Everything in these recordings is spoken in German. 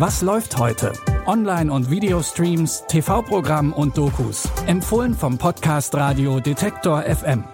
Was läuft heute? Online- und Videostreams, TV-Programm und Dokus. Empfohlen vom Podcast Radio Detektor FM.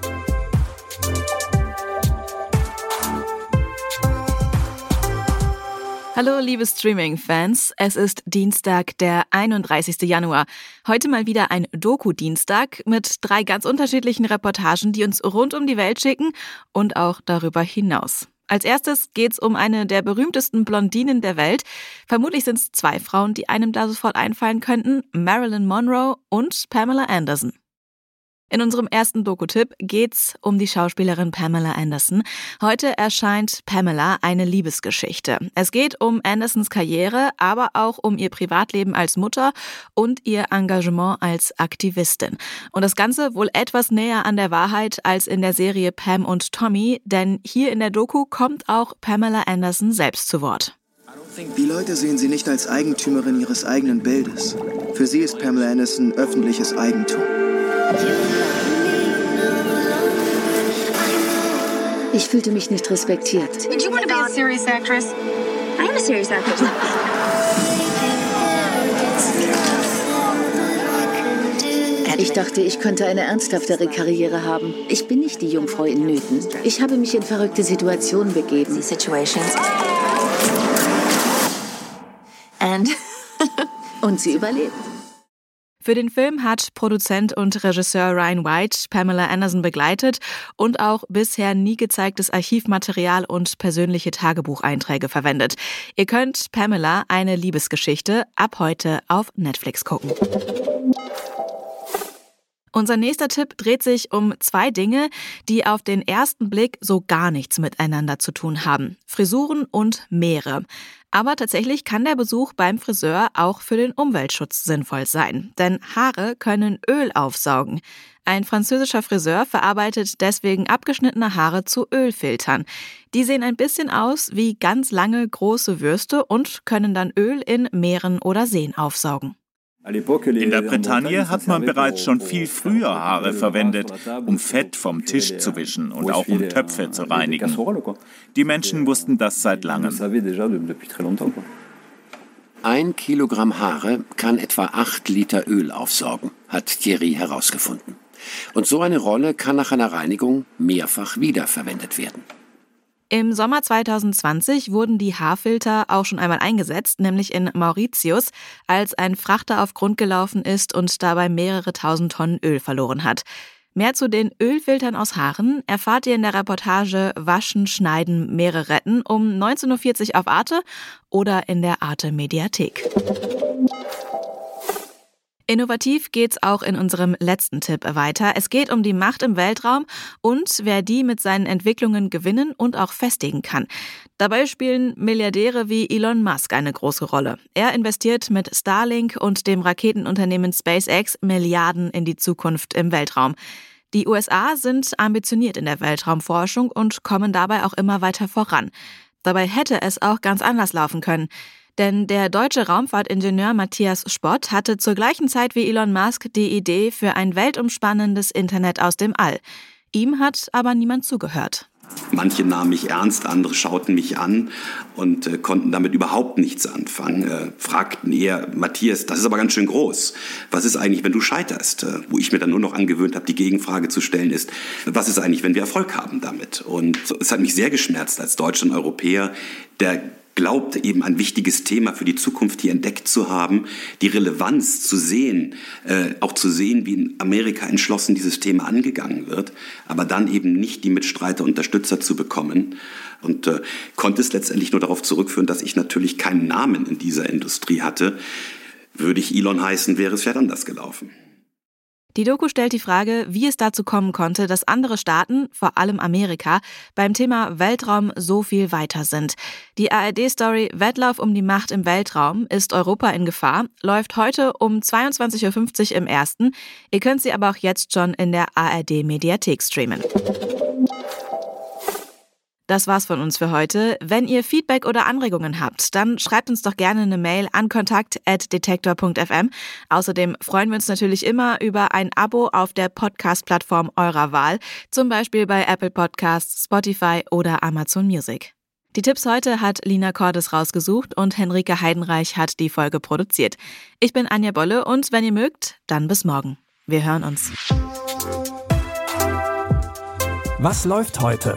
Hallo liebe Streaming-Fans, es ist Dienstag, der 31. Januar. Heute mal wieder ein Doku-Dienstag mit drei ganz unterschiedlichen Reportagen, die uns rund um die Welt schicken und auch darüber hinaus. Als erstes geht's um eine der berühmtesten Blondinen der Welt. Vermutlich sind es zwei Frauen, die einem da sofort einfallen könnten, Marilyn Monroe und Pamela Anderson. In unserem ersten Doku-Tipp geht's um die Schauspielerin Pamela Anderson. Heute erscheint Pamela eine Liebesgeschichte. Es geht um Andersons Karriere, aber auch um ihr Privatleben als Mutter und ihr Engagement als Aktivistin. Und das Ganze wohl etwas näher an der Wahrheit als in der Serie Pam und Tommy, denn hier in der Doku kommt auch Pamela Anderson selbst zu Wort. Die Leute sehen sie nicht als Eigentümerin ihres eigenen Bildes. Für sie ist Pamela Anderson öffentliches Eigentum. Ich fühlte mich nicht respektiert. Did you want to be a serious actress? I am a serious actress. Ich dachte, ich könnte eine ernsthaftere Karriere haben. Ich bin nicht die Jungfrau in Nöten. Ich habe mich in verrückte Situationen begeben. Und sie überlebt. Für den Film hat Produzent und Regisseur Ryan White Pamela Anderson begleitet und auch bisher nie gezeigtes Archivmaterial und persönliche Tagebucheinträge verwendet. Ihr könnt Pamela eine Liebesgeschichte ab heute auf Netflix gucken. Unser nächster Tipp dreht sich um zwei Dinge, die auf den ersten Blick so gar nichts miteinander zu tun haben. Frisuren und Meere. Aber tatsächlich kann der Besuch beim Friseur auch für den Umweltschutz sinnvoll sein. Denn Haare können Öl aufsaugen. Ein französischer Friseur verarbeitet deswegen abgeschnittene Haare zu Ölfiltern. Die sehen ein bisschen aus wie ganz lange große Würste und können dann Öl in Meeren oder Seen aufsaugen. In der Bretagne hat man bereits schon viel früher Haare verwendet, um Fett vom Tisch zu wischen und auch um Töpfe zu reinigen. Die Menschen wussten das seit langem. Ein Kilogramm Haare kann etwa acht Liter Öl aufsaugen, hat Thierry herausgefunden. Und so eine Rolle kann nach einer Reinigung mehrfach wiederverwendet werden. Im Sommer 2020 wurden die Haarfilter auch schon einmal eingesetzt, nämlich in Mauritius, als ein Frachter auf Grund gelaufen ist und dabei mehrere tausend Tonnen Öl verloren hat. Mehr zu den Ölfiltern aus Haaren erfahrt ihr in der Reportage Waschen, Schneiden, Meere retten um 19.40 Uhr auf Arte oder in der Arte Mediathek. Innovativ geht's auch in unserem letzten Tipp weiter. Es geht um die Macht im Weltraum und wer die mit seinen Entwicklungen gewinnen und auch festigen kann. Dabei spielen Milliardäre wie Elon Musk eine große Rolle. Er investiert mit Starlink und dem Raketenunternehmen SpaceX Milliarden in die Zukunft im Weltraum. Die USA sind ambitioniert in der Weltraumforschung und kommen dabei auch immer weiter voran. Dabei hätte es auch ganz anders laufen können. Denn der deutsche Raumfahrtingenieur Matthias Spott hatte zur gleichen Zeit wie Elon Musk die Idee für ein weltumspannendes Internet aus dem All. Ihm hat aber niemand zugehört. Manche nahmen mich ernst, andere schauten mich an und äh, konnten damit überhaupt nichts anfangen. Äh, fragten eher, Matthias, das ist aber ganz schön groß. Was ist eigentlich, wenn du scheiterst? Äh, wo ich mir dann nur noch angewöhnt habe, die Gegenfrage zu stellen, ist, was ist eigentlich, wenn wir Erfolg haben damit? Und es hat mich sehr geschmerzt als Deutscher und Europäer, der glaubt, eben ein wichtiges Thema für die Zukunft hier entdeckt zu haben, die Relevanz zu sehen, äh, auch zu sehen, wie in Amerika entschlossen dieses Thema angegangen wird, aber dann eben nicht die Mitstreiter, Unterstützer zu bekommen. Und äh, konnte es letztendlich nur darauf zurückführen, dass ich natürlich keinen Namen in dieser Industrie hatte. Würde ich Elon heißen, wäre es vielleicht anders gelaufen. Die Doku stellt die Frage, wie es dazu kommen konnte, dass andere Staaten, vor allem Amerika, beim Thema Weltraum so viel weiter sind. Die ARD-Story Wettlauf um die Macht im Weltraum ist Europa in Gefahr, läuft heute um 22.50 Uhr im ersten. Ihr könnt sie aber auch jetzt schon in der ARD-Mediathek streamen. Das war's von uns für heute. Wenn ihr Feedback oder Anregungen habt, dann schreibt uns doch gerne eine Mail an kontakt.detektor.fm. Außerdem freuen wir uns natürlich immer über ein Abo auf der Podcast-Plattform eurer Wahl, zum Beispiel bei Apple Podcasts, Spotify oder Amazon Music. Die Tipps heute hat Lina Cordes rausgesucht und Henrike Heidenreich hat die Folge produziert. Ich bin Anja Bolle und wenn ihr mögt, dann bis morgen. Wir hören uns. Was läuft heute?